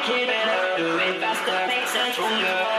Work it make it better, do it faster, makes sense.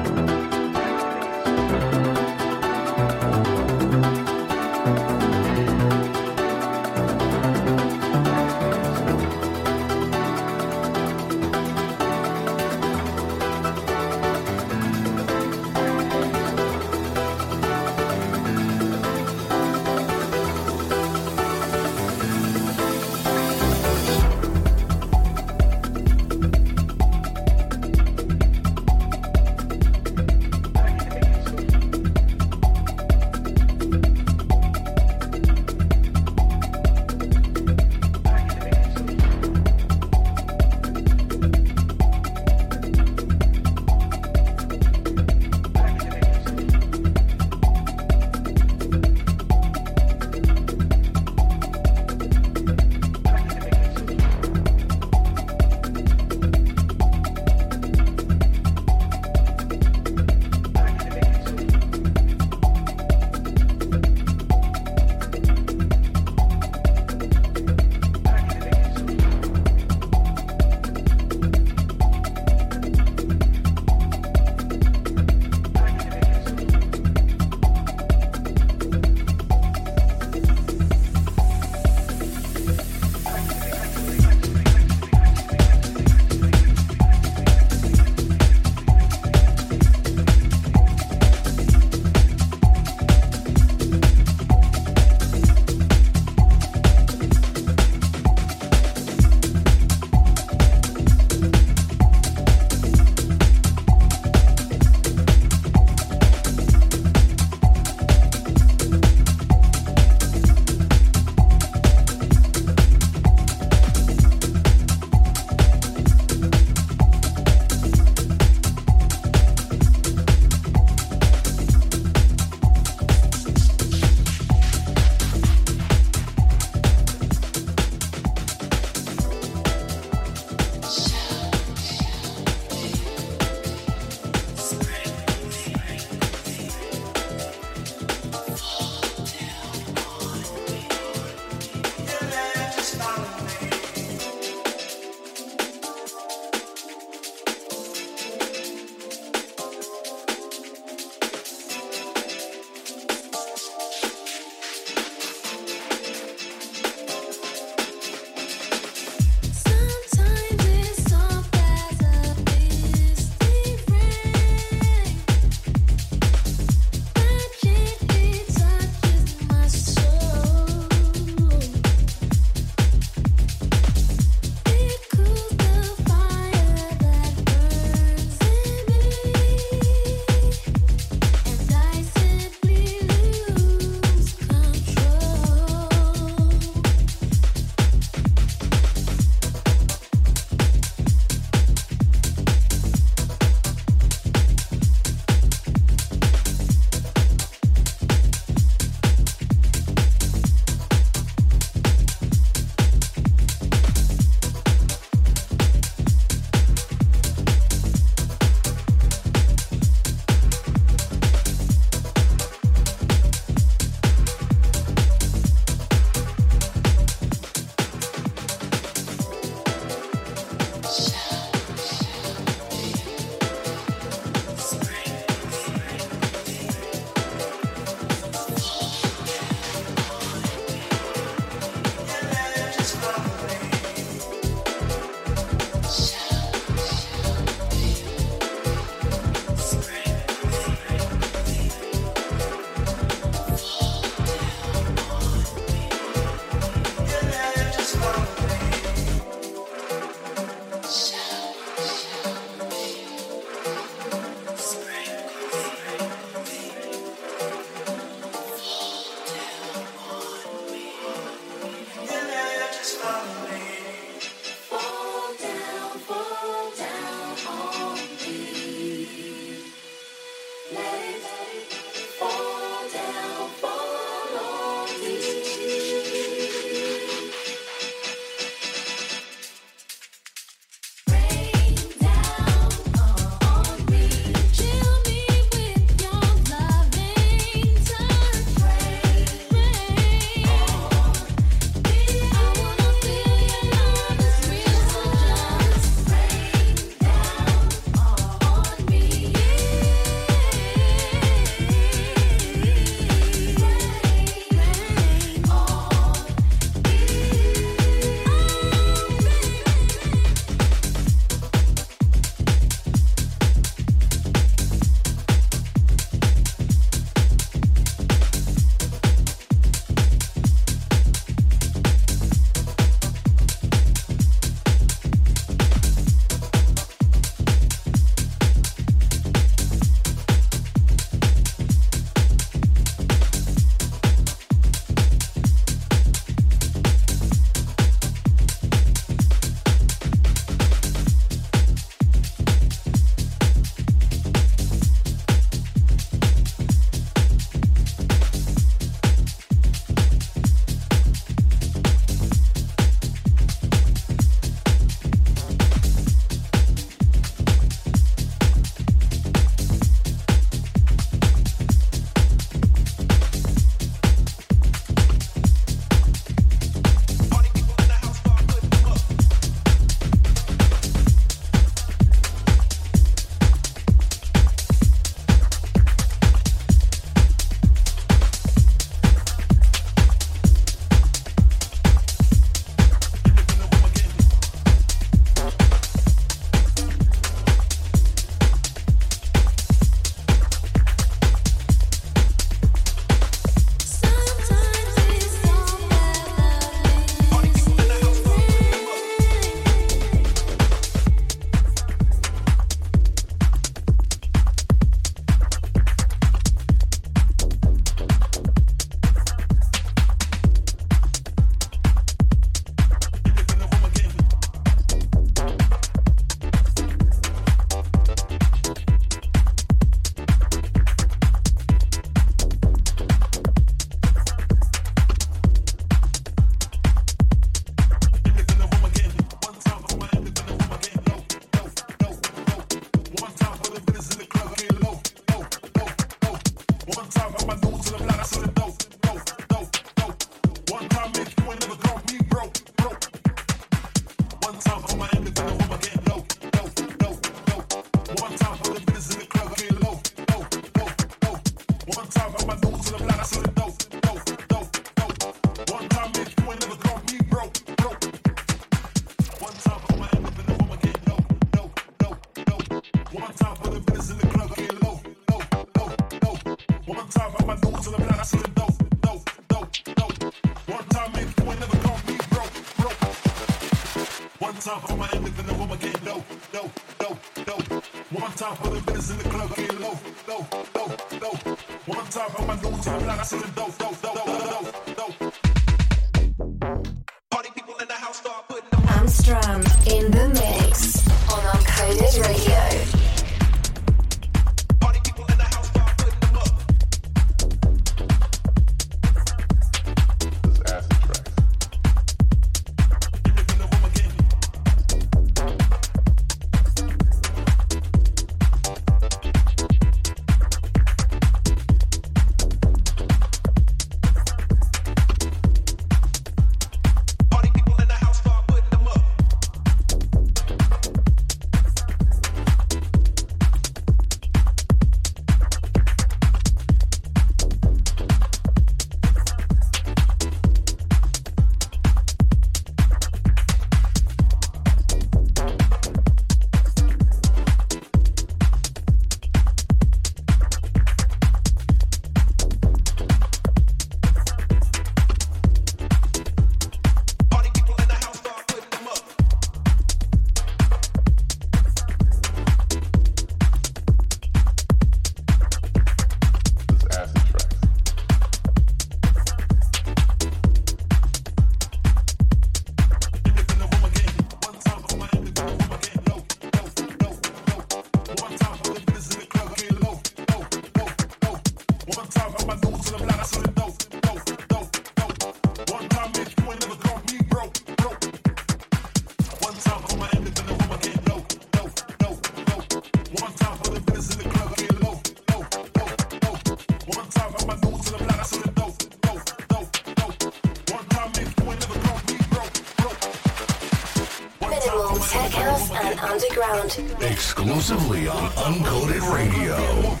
Exclusively on Uncoded Radio.